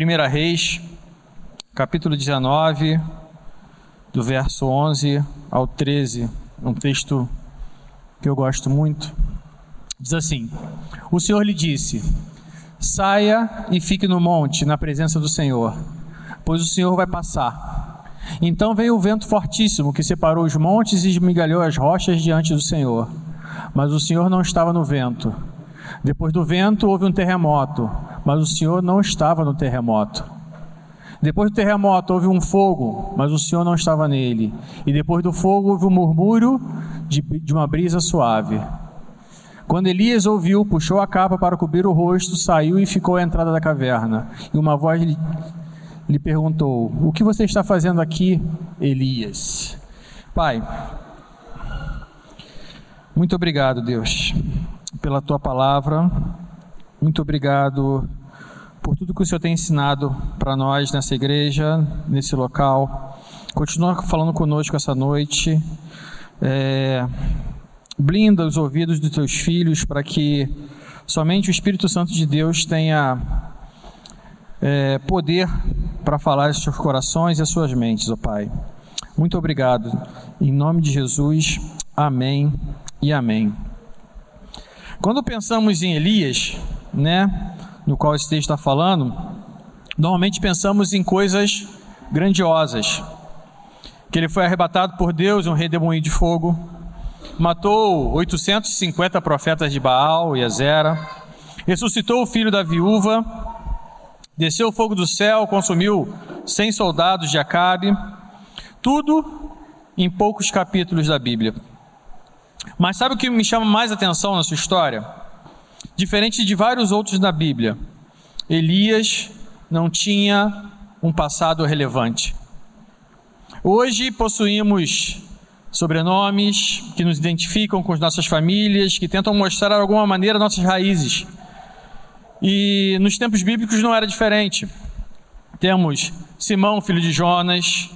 1 Reis, capítulo 19, do verso 11 ao 13, um texto que eu gosto muito. Diz assim: O Senhor lhe disse: Saia e fique no monte, na presença do Senhor, pois o Senhor vai passar. Então veio o vento fortíssimo que separou os montes e esmigalhou as rochas diante do Senhor. Mas o Senhor não estava no vento. Depois do vento houve um terremoto, mas o Senhor não estava no terremoto. Depois do terremoto houve um fogo, mas o Senhor não estava nele. E depois do fogo houve um murmúrio de, de uma brisa suave. Quando Elias ouviu, puxou a capa para cobrir o rosto, saiu e ficou à entrada da caverna. E uma voz lhe, lhe perguntou: O que você está fazendo aqui, Elias? Pai, muito obrigado, Deus, pela tua palavra. Muito obrigado por tudo que o Senhor tem ensinado para nós nessa igreja, nesse local. Continua falando conosco essa noite. É, blinda os ouvidos dos teus filhos para que somente o Espírito Santo de Deus tenha é, poder para falar aos seus corações e às suas mentes, ó Pai. Muito obrigado. Em nome de Jesus, amém e amém. Quando pensamos em Elias, né, no qual esse texto está falando, normalmente pensamos em coisas grandiosas. Que ele foi arrebatado por Deus, um redemoinho de fogo, matou 850 profetas de Baal e Azera, ressuscitou o filho da viúva, desceu o fogo do céu, consumiu 100 soldados de Acabe, tudo em poucos capítulos da Bíblia. Mas sabe o que me chama mais atenção na sua história? Diferente de vários outros da Bíblia, Elias não tinha um passado relevante. Hoje possuímos sobrenomes que nos identificam com as nossas famílias, que tentam mostrar de alguma maneira nossas raízes. E nos tempos bíblicos não era diferente. Temos Simão, filho de Jonas,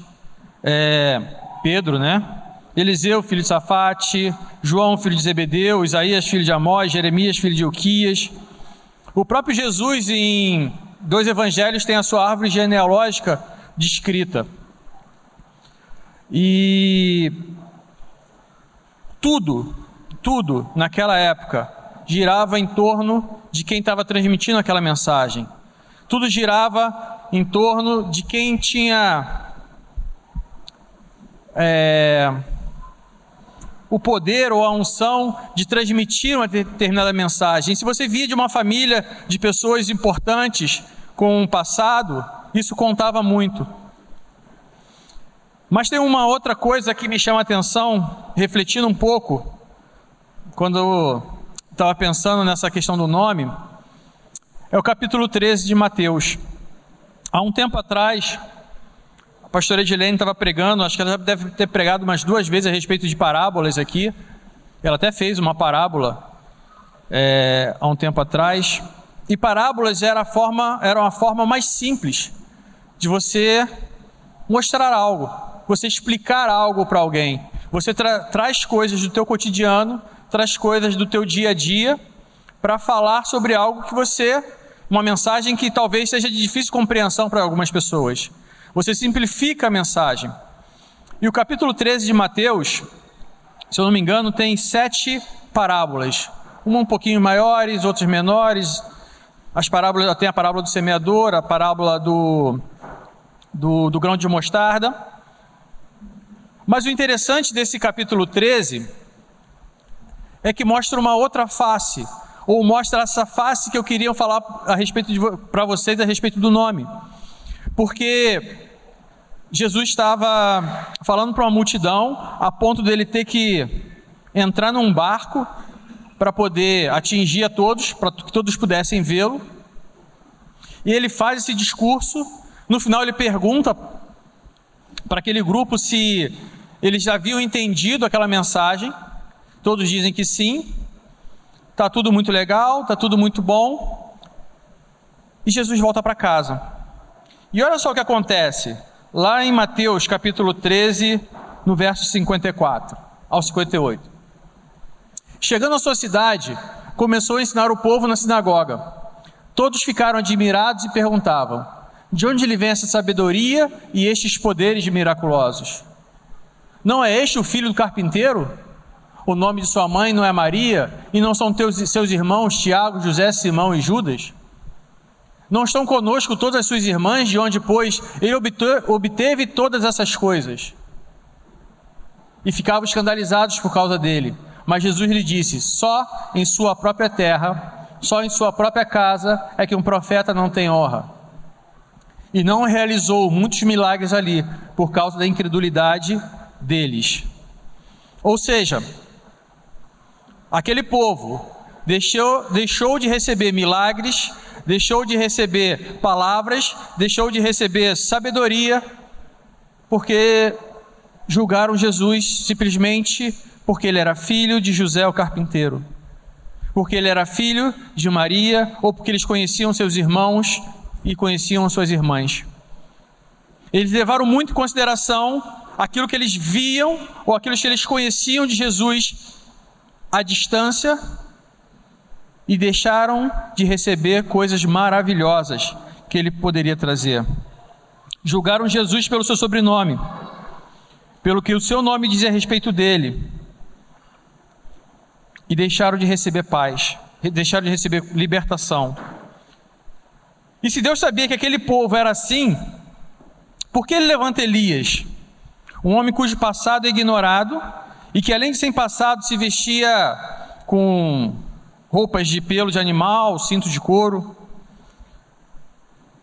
é, Pedro, né? Eliseu, filho de Safate, João, filho de Zebedeu, Isaías, filho de Amós, Jeremias, filho de Uquias. O próprio Jesus, em dois evangelhos, tem a sua árvore genealógica descrita. E tudo, tudo naquela época girava em torno de quem estava transmitindo aquela mensagem. Tudo girava em torno de quem tinha é, o poder ou a unção de transmitir uma determinada mensagem. Se você via de uma família de pessoas importantes com um passado, isso contava muito. Mas tem uma outra coisa que me chama a atenção, refletindo um pouco, quando eu estava pensando nessa questão do nome, é o capítulo 13 de Mateus. Há um tempo atrás, pastora Edilene estava pregando, acho que ela deve ter pregado umas duas vezes a respeito de parábolas aqui. Ela até fez uma parábola é, há um tempo atrás. E parábolas era a forma, era uma forma mais simples de você mostrar algo você explicar algo para alguém. Você tra traz coisas do teu cotidiano, traz coisas do teu dia a dia para falar sobre algo que você, uma mensagem que talvez seja de difícil compreensão para algumas pessoas. Você simplifica a mensagem. E o capítulo 13 de Mateus, se eu não me engano, tem sete parábolas. Uma um pouquinho maiores, outras menores. As parábolas, tem a parábola do semeador, a parábola do, do, do grão de mostarda. Mas o interessante desse capítulo 13 é que mostra uma outra face, ou mostra essa face que eu queria falar a respeito para vocês a respeito do nome. Porque Jesus estava falando para uma multidão a ponto dele ter que entrar num barco para poder atingir a todos, para que todos pudessem vê-lo. E ele faz esse discurso. No final, ele pergunta para aquele grupo se eles já haviam entendido aquela mensagem. Todos dizem que sim. Tá tudo muito legal, tá tudo muito bom. E Jesus volta para casa. E olha só o que acontece. Lá em Mateus capítulo 13, no verso 54 ao 58. Chegando à sua cidade, começou a ensinar o povo na sinagoga. Todos ficaram admirados e perguntavam: De onde lhe vem essa sabedoria e estes poderes miraculosos? Não é este o filho do carpinteiro? O nome de sua mãe não é Maria? E não são teus, seus irmãos Tiago, José, Simão e Judas? Não estão conosco todas as suas irmãs, de onde, pois, ele obteve, todas essas coisas? E ficavam escandalizados por causa dele. Mas Jesus lhe disse: Só em sua própria terra, só em sua própria casa é que um profeta não tem honra. E não realizou muitos milagres ali, por causa da incredulidade deles. Ou seja, aquele povo deixou, deixou de receber milagres, deixou de receber palavras, deixou de receber sabedoria, porque julgaram Jesus simplesmente porque ele era filho de José o carpinteiro, porque ele era filho de Maria, ou porque eles conheciam seus irmãos e conheciam suas irmãs. Eles levaram muito em consideração aquilo que eles viam ou aquilo que eles conheciam de Jesus à distância e deixaram de receber coisas maravilhosas que ele poderia trazer. Julgaram Jesus pelo seu sobrenome, pelo que o seu nome dizia a respeito dele, e deixaram de receber paz, deixaram de receber libertação. E se Deus sabia que aquele povo era assim, por que ele levanta Elias? Um homem cujo passado é ignorado e que, além de sem passado, se vestia com roupas de pelo de animal, cinto de couro.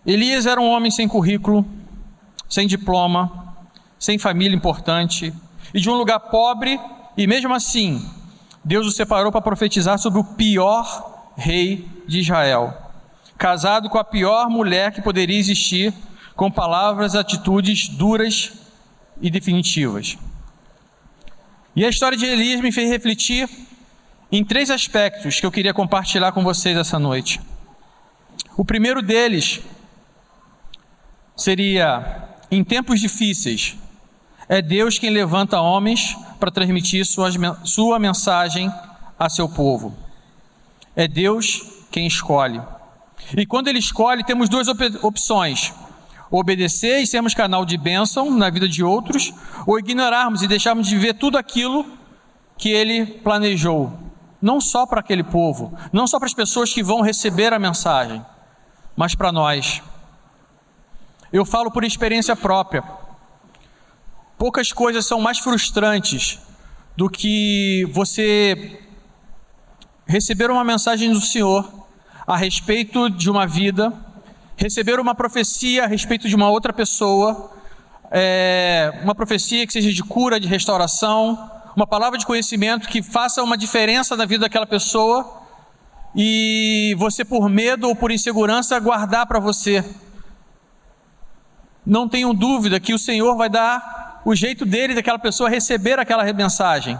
Elias era um homem sem currículo, sem diploma, sem família importante e de um lugar pobre, e mesmo assim, Deus o separou para profetizar sobre o pior rei de Israel, casado com a pior mulher que poderia existir, com palavras atitudes duras e definitivas. E a história de Elias me fez refletir em três aspectos que eu queria compartilhar com vocês essa noite. O primeiro deles seria: em tempos difíceis, é Deus quem levanta homens para transmitir sua, sua mensagem a seu povo. É Deus quem escolhe. E quando Ele escolhe, temos duas opções obedecer e sermos canal de bênção na vida de outros, ou ignorarmos e deixarmos de ver tudo aquilo que ele planejou, não só para aquele povo, não só para as pessoas que vão receber a mensagem, mas para nós. Eu falo por experiência própria. Poucas coisas são mais frustrantes do que você receber uma mensagem do Senhor a respeito de uma vida receber uma profecia a respeito de uma outra pessoa, é, uma profecia que seja de cura, de restauração, uma palavra de conhecimento que faça uma diferença na vida daquela pessoa e você, por medo ou por insegurança, guardar para você. Não tenham dúvida que o Senhor vai dar o jeito dele, daquela pessoa, receber aquela mensagem.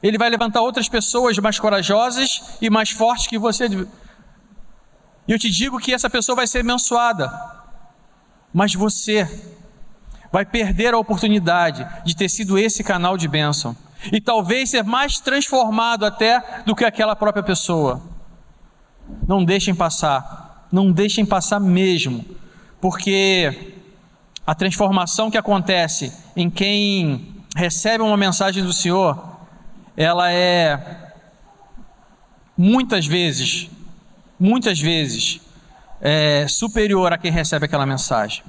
Ele vai levantar outras pessoas mais corajosas e mais fortes que você e eu te digo que essa pessoa vai ser abençoada, mas você vai perder a oportunidade de ter sido esse canal de bênção e talvez ser mais transformado até do que aquela própria pessoa. Não deixem passar, não deixem passar mesmo, porque a transformação que acontece em quem recebe uma mensagem do Senhor, ela é muitas vezes muitas vezes, é, superior a quem recebe aquela mensagem.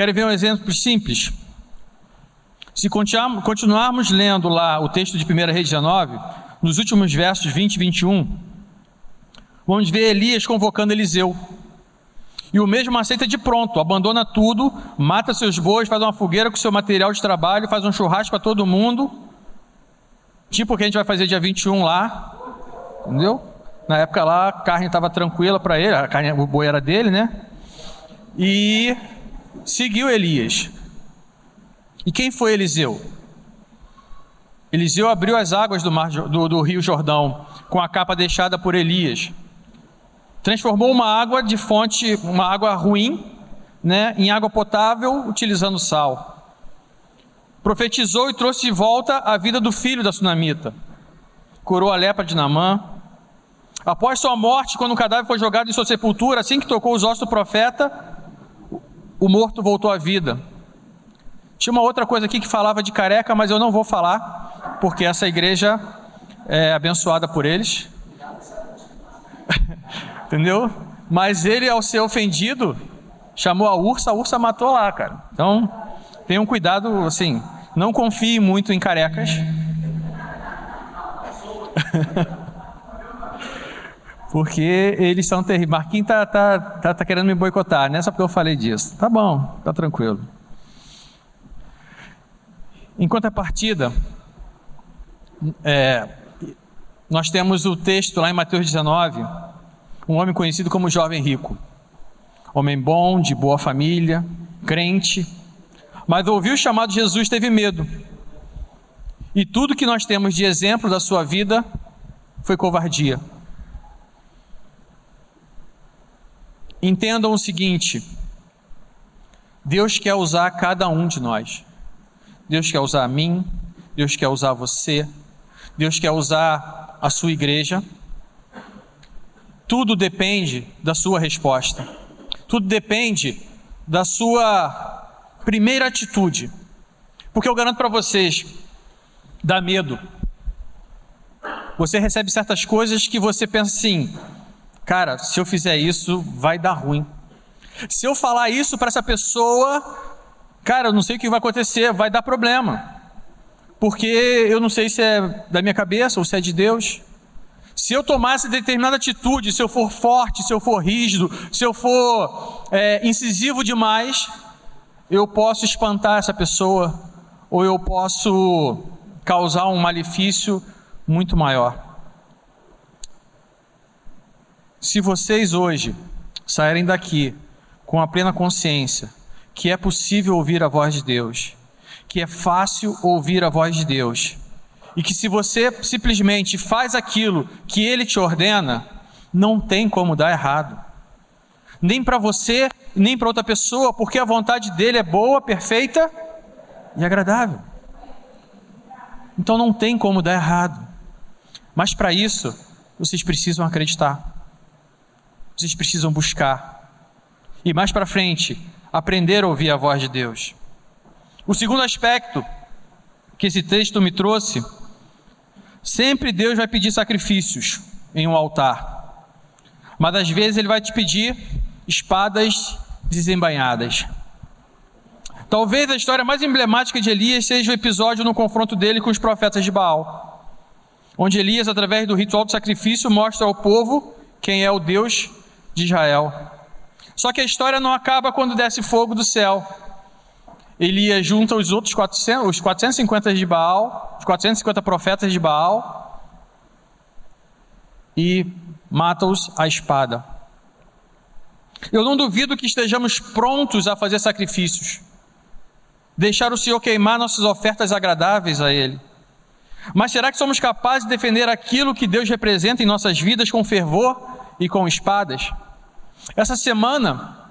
Quero ver um exemplo simples? Se continuarmos lendo lá o texto de 1 Reis 19, nos últimos versos 20 e 21, vamos ver Elias convocando Eliseu. E o mesmo aceita de pronto, abandona tudo, mata seus bois, faz uma fogueira com seu material de trabalho, faz um churrasco para todo mundo, tipo o que a gente vai fazer dia 21 lá, entendeu? Na época lá, a carne estava tranquila para ele, a carne, o boi era dele, né? E seguiu Elias. E quem foi Eliseu? Eliseu abriu as águas do, mar, do, do rio Jordão com a capa deixada por Elias. Transformou uma água de fonte, uma água ruim, né, em água potável, utilizando sal. Profetizou e trouxe de volta a vida do filho da sunamita. Curou a lepra de Namã, Após sua morte, quando o cadáver foi jogado em sua sepultura, assim que tocou os ossos do profeta, o morto voltou à vida. Tinha uma outra coisa aqui que falava de careca, mas eu não vou falar, porque essa igreja é abençoada por eles. Entendeu? Mas ele, ao ser ofendido, chamou a ursa, a ursa matou lá, cara. Então, tenham cuidado, assim, não confie muito em carecas. porque eles são terríveis. Marquinhos tá, tá, tá, tá, querendo me boicotar, né? Só porque eu falei disso. Tá bom, tá tranquilo. Enquanto a partida, é, nós temos o texto lá em Mateus 19, um homem conhecido como jovem rico. Homem bom, de boa família, crente, mas ouviu o chamado de Jesus, teve medo. E tudo que nós temos de exemplo da sua vida foi covardia. Entendam o seguinte: Deus quer usar cada um de nós. Deus quer usar a mim, Deus quer usar você, Deus quer usar a sua igreja. Tudo depende da sua resposta. Tudo depende da sua primeira atitude. Porque eu garanto para vocês, dá medo. Você recebe certas coisas que você pensa assim: cara, se eu fizer isso, vai dar ruim. Se eu falar isso para essa pessoa, cara, eu não sei o que vai acontecer, vai dar problema porque eu não sei se é da minha cabeça ou se é de Deus. Se eu tomasse determinada atitude, se eu for forte, se eu for rígido, se eu for é, incisivo demais, eu posso espantar essa pessoa ou eu posso causar um malefício muito maior. Se vocês hoje saírem daqui com a plena consciência que é possível ouvir a voz de Deus, que é fácil ouvir a voz de Deus. E que se você simplesmente faz aquilo que Ele te ordena, não tem como dar errado. Nem para você, nem para outra pessoa, porque a vontade dele é boa, perfeita e agradável. Então não tem como dar errado. Mas para isso, vocês precisam acreditar. Vocês precisam buscar. E mais para frente, aprender a ouvir a voz de Deus. O segundo aspecto que esse texto me trouxe, sempre Deus vai pedir sacrifícios em um altar, mas às vezes Ele vai te pedir espadas desembainhadas. Talvez a história mais emblemática de Elias seja o episódio no confronto dele com os profetas de Baal, onde Elias, através do ritual de sacrifício, mostra ao povo quem é o Deus de Israel. Só que a história não acaba quando desce fogo do céu. Elias junta os outros 400, os 450 de Baal, os 450 profetas de Baal e mata-os à espada. Eu não duvido que estejamos prontos a fazer sacrifícios, deixar o Senhor queimar nossas ofertas agradáveis a Ele. Mas será que somos capazes de defender aquilo que Deus representa em nossas vidas com fervor e com espadas? Essa semana,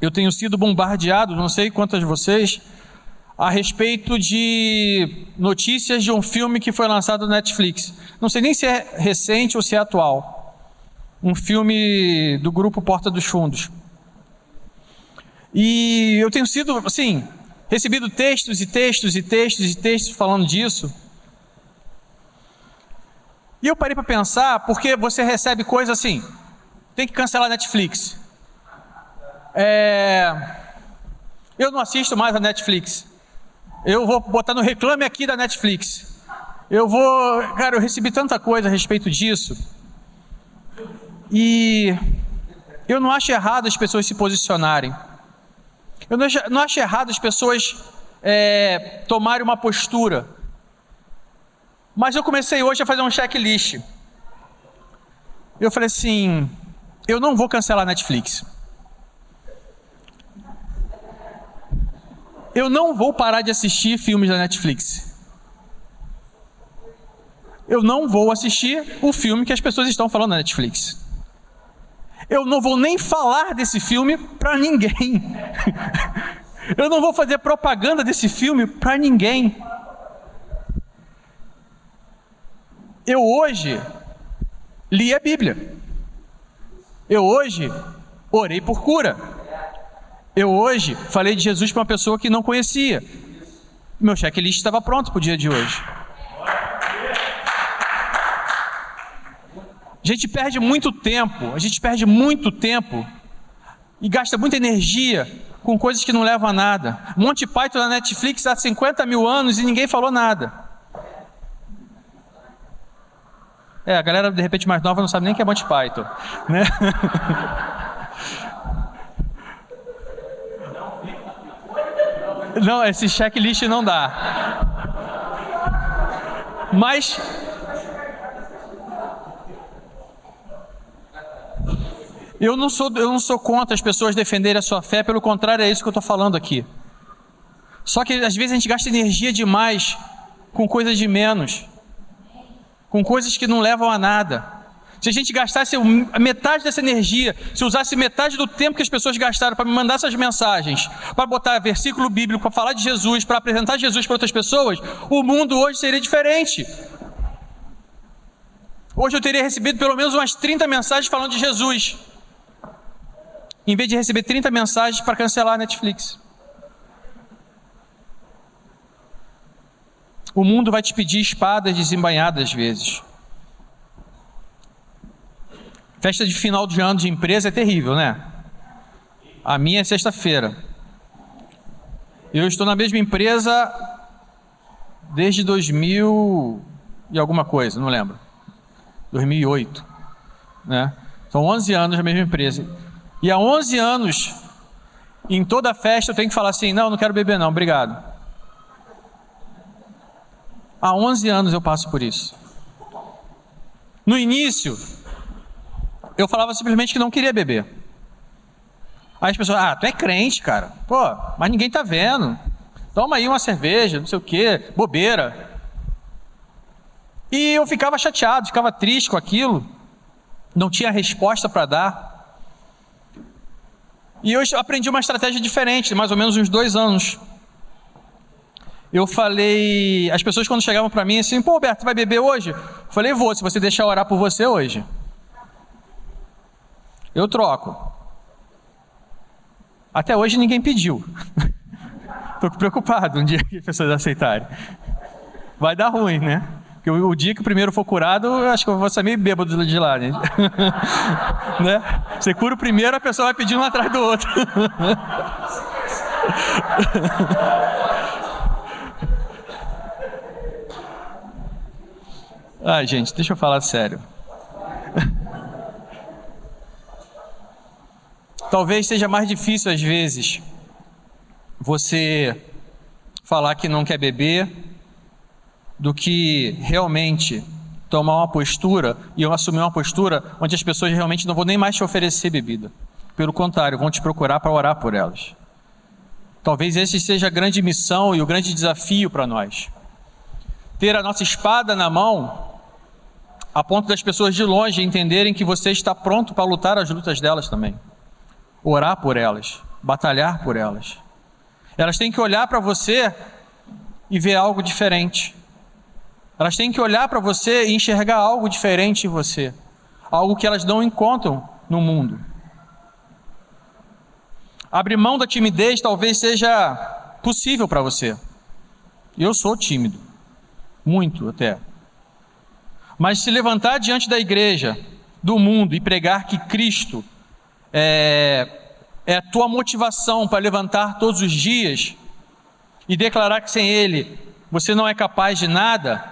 eu tenho sido bombardeado, não sei quantas de vocês, a respeito de notícias de um filme que foi lançado na Netflix. Não sei nem se é recente ou se é atual. Um filme do grupo Porta dos Fundos. E eu tenho sido, assim, recebido textos e textos e textos e textos falando disso. E eu parei para pensar, porque você recebe coisa assim, tem que cancelar a Netflix. É... Eu não assisto mais a Netflix. Eu vou botar no reclame aqui da Netflix. Eu vou. Cara, eu recebi tanta coisa a respeito disso. E eu não acho errado as pessoas se posicionarem. Eu não acho, não acho errado as pessoas é, tomarem uma postura. Mas eu comecei hoje a fazer um checklist. Eu falei assim: eu não vou cancelar a Netflix. eu não vou parar de assistir filmes da Netflix. Eu não vou assistir o filme que as pessoas estão falando na Netflix. Eu não vou nem falar desse filme para ninguém. Eu não vou fazer propaganda desse filme para ninguém. Eu hoje li a Bíblia. Eu hoje orei por cura. Eu hoje falei de Jesus para uma pessoa que não conhecia. Meu checklist estava pronto para o dia de hoje. A gente perde muito tempo, a gente perde muito tempo e gasta muita energia com coisas que não levam a nada. Monty Python na Netflix há 50 mil anos e ninguém falou nada. É, a galera de repente mais nova não sabe nem que é Monty Python, né? Não, esse checklist não dá. Mas Eu não sou, eu não sou contra as pessoas defenderem a sua fé, pelo contrário, é isso que eu estou falando aqui. Só que às vezes a gente gasta energia demais com coisas de menos, com coisas que não levam a nada. Se a gente gastasse metade dessa energia, se usasse metade do tempo que as pessoas gastaram para me mandar essas mensagens, para botar versículo bíblico, para falar de Jesus, para apresentar Jesus para outras pessoas, o mundo hoje seria diferente. Hoje eu teria recebido pelo menos umas 30 mensagens falando de Jesus em vez de receber 30 mensagens para cancelar a Netflix. O mundo vai te pedir espadas desembanhadas às vezes. Festa de final de ano de empresa é terrível, né? A minha é sexta-feira. Eu estou na mesma empresa desde 2000 e alguma coisa, não lembro. 2008, né? São 11 anos na mesma empresa. E há 11 anos, em toda festa, eu tenho que falar assim: não, não quero beber, não, obrigado. Há 11 anos eu passo por isso. No início, eu falava simplesmente que não queria beber. Aí as pessoas, ah, tu é crente, cara. Pô, mas ninguém tá vendo. Toma aí uma cerveja, não sei o quê, bobeira. E eu ficava chateado, ficava triste com aquilo. Não tinha resposta para dar. E eu aprendi uma estratégia diferente, mais ou menos uns dois anos. Eu falei, as pessoas quando chegavam para mim assim, pô, Roberto, vai beber hoje? Eu falei, vou, se você deixar orar por você hoje. Eu troco. Até hoje ninguém pediu. Estou preocupado um dia que as pessoas aceitarem. Vai dar ruim, né? Porque o, dia que o primeiro for curado, eu acho que eu vou sair meio bêbado de lá, né? né? Você cura o primeiro, a pessoa vai pedindo um atrás do outro. Ai, gente, deixa eu falar sério. Talvez seja mais difícil às vezes você falar que não quer beber do que realmente tomar uma postura e eu assumir uma postura onde as pessoas realmente não vão nem mais te oferecer bebida. Pelo contrário, vão te procurar para orar por elas. Talvez esse seja a grande missão e o grande desafio para nós. Ter a nossa espada na mão, a ponto das pessoas de longe entenderem que você está pronto para lutar as lutas delas também. Orar por elas, batalhar por elas. Elas têm que olhar para você e ver algo diferente. Elas têm que olhar para você e enxergar algo diferente em você, algo que elas não encontram no mundo. Abrir mão da timidez talvez seja possível para você. Eu sou tímido, muito até. Mas se levantar diante da igreja, do mundo e pregar que Cristo é, é a tua motivação para levantar todos os dias e declarar que sem Ele você não é capaz de nada,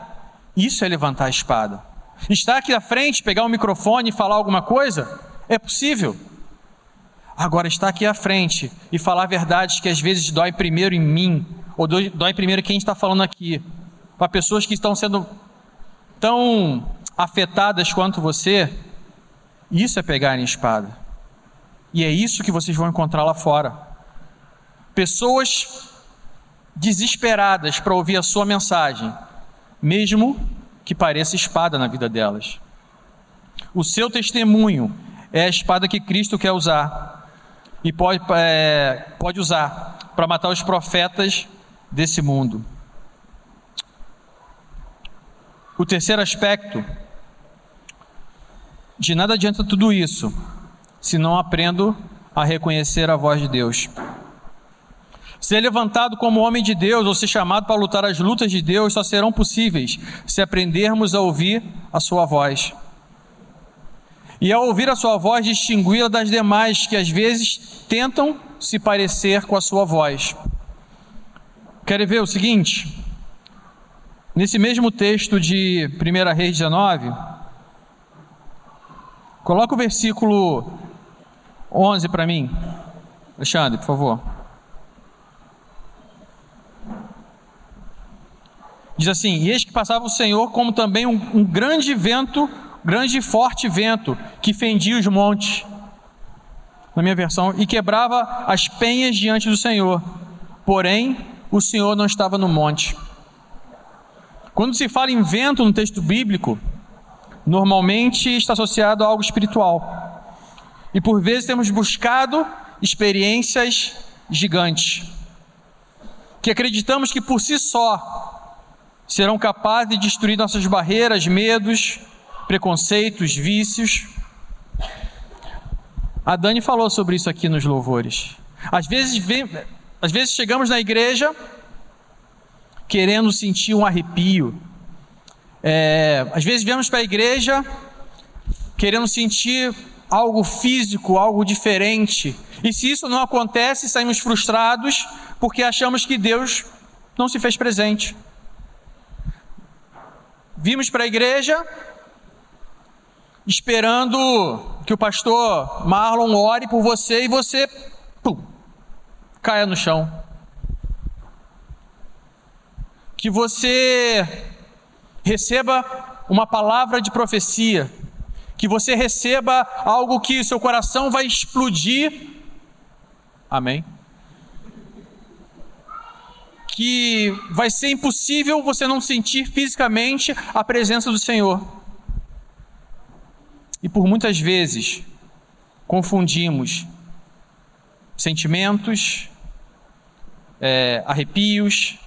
isso é levantar a espada. Estar aqui à frente, pegar o um microfone e falar alguma coisa, é possível. Agora, estar aqui à frente e falar verdades que às vezes dói primeiro em mim, ou dói primeiro quem está falando aqui, para pessoas que estão sendo tão afetadas quanto você, isso é pegar em espada. E é isso que vocês vão encontrar lá fora. Pessoas desesperadas para ouvir a sua mensagem, mesmo que pareça espada na vida delas. O seu testemunho é a espada que Cristo quer usar e pode, é, pode usar para matar os profetas desse mundo. O terceiro aspecto De nada adianta tudo isso se não aprendo a reconhecer a voz de Deus. Ser levantado como homem de Deus ou ser chamado para lutar as lutas de Deus só serão possíveis se aprendermos a ouvir a Sua voz. E ao ouvir a Sua voz, distingui-la das demais que às vezes tentam se parecer com a Sua voz. Querem ver o seguinte? Nesse mesmo texto de 1 Reis 19, coloca o versículo 11 para mim. Alexandre, por favor. Diz assim: E eis que passava o Senhor, como também um, um grande vento, grande e forte vento, que fendia os montes, na minha versão, e quebrava as penhas diante do Senhor. Porém, o Senhor não estava no monte. Quando se fala em vento no texto bíblico, normalmente está associado a algo espiritual. E por vezes temos buscado experiências gigantes, que acreditamos que por si só serão capazes de destruir nossas barreiras, medos, preconceitos, vícios. A Dani falou sobre isso aqui nos louvores. Às vezes às vezes chegamos na igreja querendo sentir um arrepio. É, às vezes viemos para a igreja querendo sentir algo físico, algo diferente. E se isso não acontece, saímos frustrados porque achamos que Deus não se fez presente. Vimos para a igreja esperando que o pastor Marlon ore por você e você pum, caia no chão. Que você receba uma palavra de profecia, que você receba algo que seu coração vai explodir. Amém. Que vai ser impossível você não sentir fisicamente a presença do Senhor. E por muitas vezes confundimos sentimentos, é, arrepios,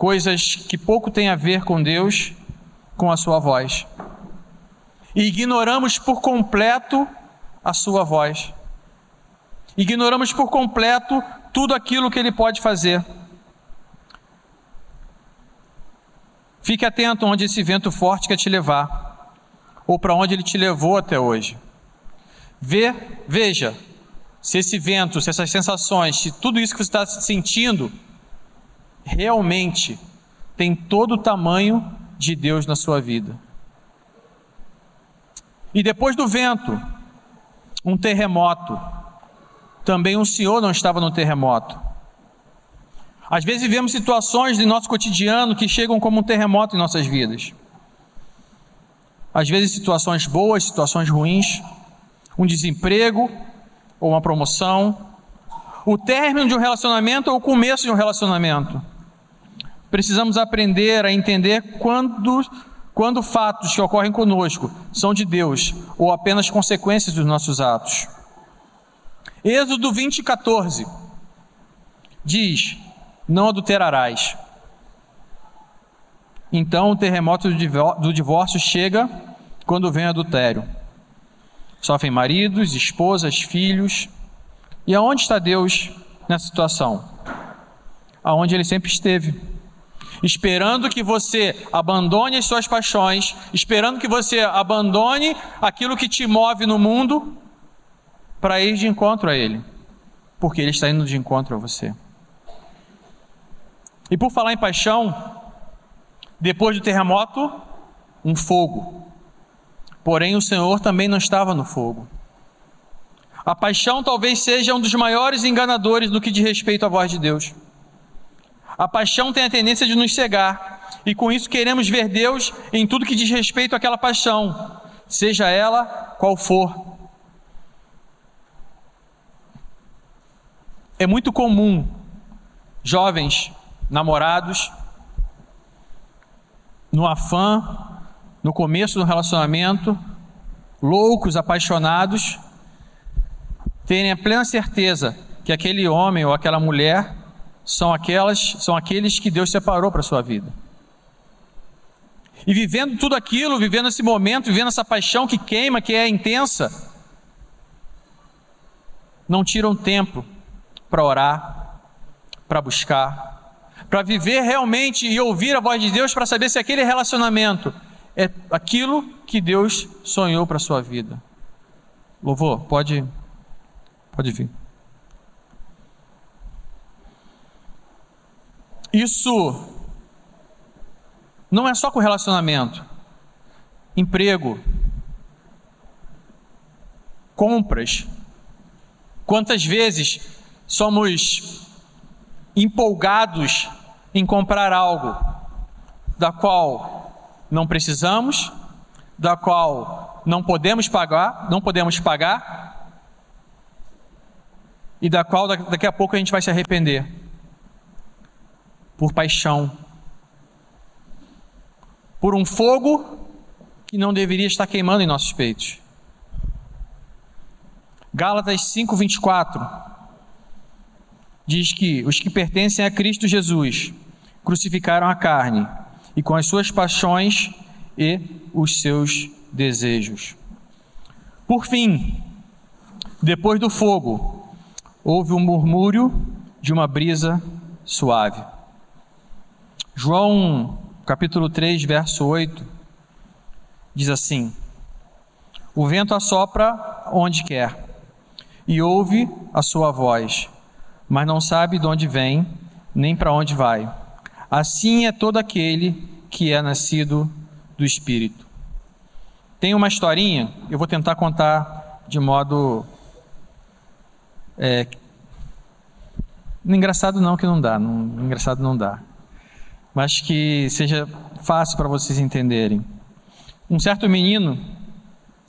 coisas que pouco têm a ver com Deus, com a Sua voz. E ignoramos por completo a Sua voz. Ignoramos por completo tudo aquilo que Ele pode fazer. Fique atento onde esse vento forte quer te levar, ou para onde ele te levou até hoje. Vê, veja, se esse vento, se essas sensações, se tudo isso que você está sentindo, realmente tem todo o tamanho de Deus na sua vida. E depois do vento, um terremoto. Também o Senhor não estava no terremoto. Às vezes vivemos situações de nosso cotidiano que chegam como um terremoto em nossas vidas. Às vezes situações boas, situações ruins, um desemprego, ou uma promoção, o término de um relacionamento ou o começo de um relacionamento. Precisamos aprender a entender quando, quando fatos que ocorrem conosco são de Deus ou apenas consequências dos nossos atos. Êxodo 20, 14 diz: Não adulterarás. Então o terremoto do divórcio chega quando vem o adultério. Sofrem maridos, esposas, filhos. E aonde está Deus nessa situação? Aonde ele sempre esteve. Esperando que você abandone as suas paixões, esperando que você abandone aquilo que te move no mundo para ir de encontro a Ele, porque Ele está indo de encontro a você. E por falar em paixão, depois do terremoto, um fogo. Porém, o Senhor também não estava no fogo. A paixão talvez seja um dos maiores enganadores do que diz respeito à voz de Deus. A paixão tem a tendência de nos cegar, e com isso queremos ver Deus em tudo que diz respeito àquela paixão, seja ela qual for. É muito comum jovens namorados, no afã no começo do relacionamento, loucos, apaixonados, terem a plena certeza que aquele homem ou aquela mulher são aquelas, são aqueles que Deus separou para sua vida. E vivendo tudo aquilo, vivendo esse momento, vivendo essa paixão que queima, que é intensa, não tiram tempo para orar, para buscar, para viver realmente e ouvir a voz de Deus para saber se aquele relacionamento é aquilo que Deus sonhou para sua vida. Louvor, pode, pode vir. Isso não é só com relacionamento, emprego, compras, Quantas vezes somos empolgados em comprar algo da qual não precisamos, da qual não podemos pagar, não podemos pagar e da qual daqui a pouco a gente vai se arrepender por paixão, por um fogo que não deveria estar queimando em nossos peitos. Gálatas 5:24 diz que os que pertencem a Cristo Jesus crucificaram a carne e com as suas paixões e os seus desejos. Por fim, depois do fogo, houve um murmúrio de uma brisa suave. João, capítulo 3, verso 8, diz assim: O vento assopra onde quer e ouve a sua voz, mas não sabe de onde vem, nem para onde vai. Assim é todo aquele que é nascido do Espírito. Tem uma historinha, eu vou tentar contar de modo. É, engraçado não, que não dá, não, engraçado não dá. Mas que seja fácil para vocês entenderem. Um certo menino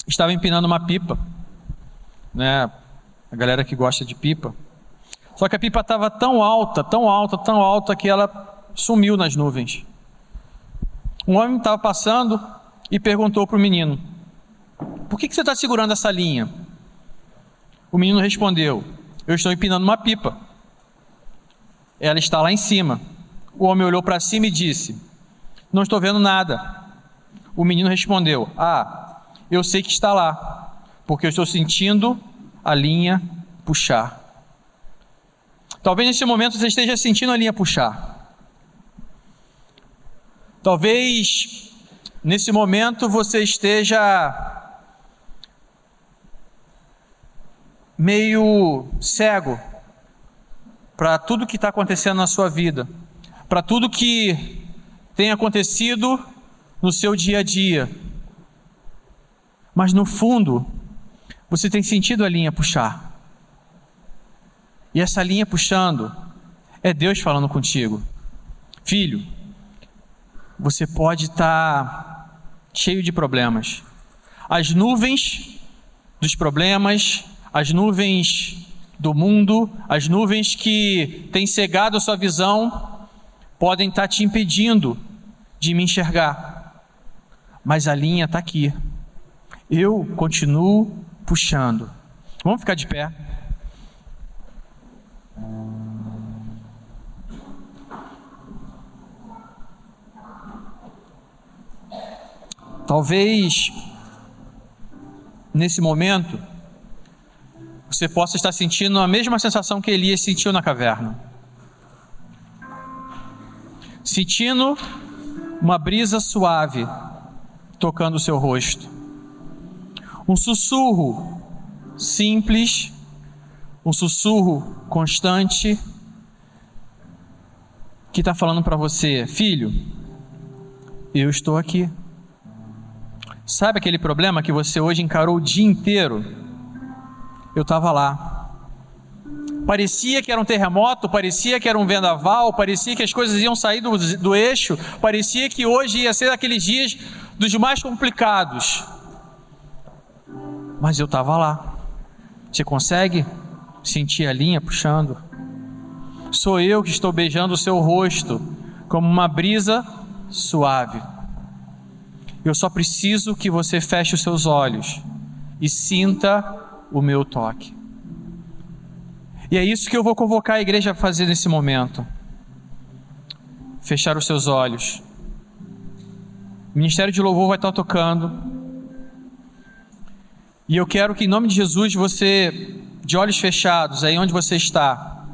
estava empinando uma pipa, né, a galera que gosta de pipa. Só que a pipa estava tão alta, tão alta, tão alta que ela sumiu nas nuvens. Um homem estava passando e perguntou para o menino: Por que, que você está segurando essa linha? O menino respondeu: Eu estou empinando uma pipa. Ela está lá em cima. O homem olhou para cima e disse: Não estou vendo nada. O menino respondeu: Ah, eu sei que está lá, porque eu estou sentindo a linha puxar. Talvez nesse momento você esteja sentindo a linha puxar. Talvez nesse momento você esteja meio cego para tudo que está acontecendo na sua vida, para tudo que tem acontecido no seu dia a dia. Mas no fundo, você tem sentido a linha puxar. E essa linha puxando é Deus falando contigo. Filho, você pode estar tá cheio de problemas. As nuvens dos problemas, as nuvens do mundo, as nuvens que têm cegado a sua visão, podem estar tá te impedindo de me enxergar. Mas a linha está aqui. Eu continuo puxando. Vamos ficar de pé. Talvez nesse momento você possa estar sentindo a mesma sensação que Elias sentiu na caverna. Sentindo uma brisa suave tocando o seu rosto um sussurro simples, um sussurro constante, que está falando para você, filho, eu estou aqui. Sabe aquele problema que você hoje encarou o dia inteiro? Eu estava lá. Parecia que era um terremoto, parecia que era um vendaval, parecia que as coisas iam sair do, do eixo, parecia que hoje ia ser aqueles dias dos mais complicados mas eu estava lá. Você consegue sentir a linha puxando? Sou eu que estou beijando o seu rosto como uma brisa suave. Eu só preciso que você feche os seus olhos e sinta o meu toque. E é isso que eu vou convocar a igreja a fazer nesse momento. Fechar os seus olhos O Ministério de Louvor vai estar tocando. E eu quero que, em nome de Jesus, você, de olhos fechados, aí onde você está,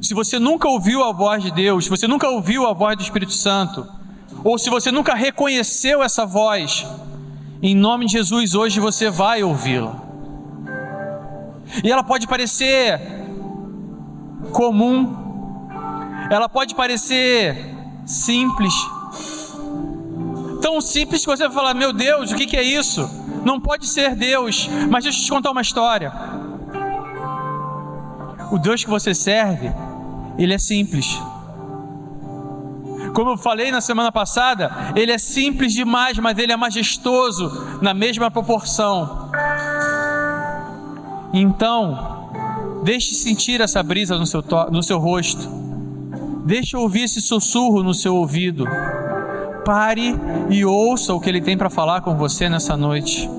se você nunca ouviu a voz de Deus, se você nunca ouviu a voz do Espírito Santo, ou se você nunca reconheceu essa voz, em nome de Jesus, hoje você vai ouvi-la. E ela pode parecer comum, ela pode parecer simples, tão simples que você vai falar: Meu Deus, o que é isso? Não pode ser Deus, mas deixa eu te contar uma história. O Deus que você serve, ele é simples. Como eu falei na semana passada, ele é simples demais, mas ele é majestoso na mesma proporção. Então, deixe sentir essa brisa no seu, no seu rosto. Deixe ouvir esse sussurro no seu ouvido. Pare e ouça o que ele tem para falar com você nessa noite.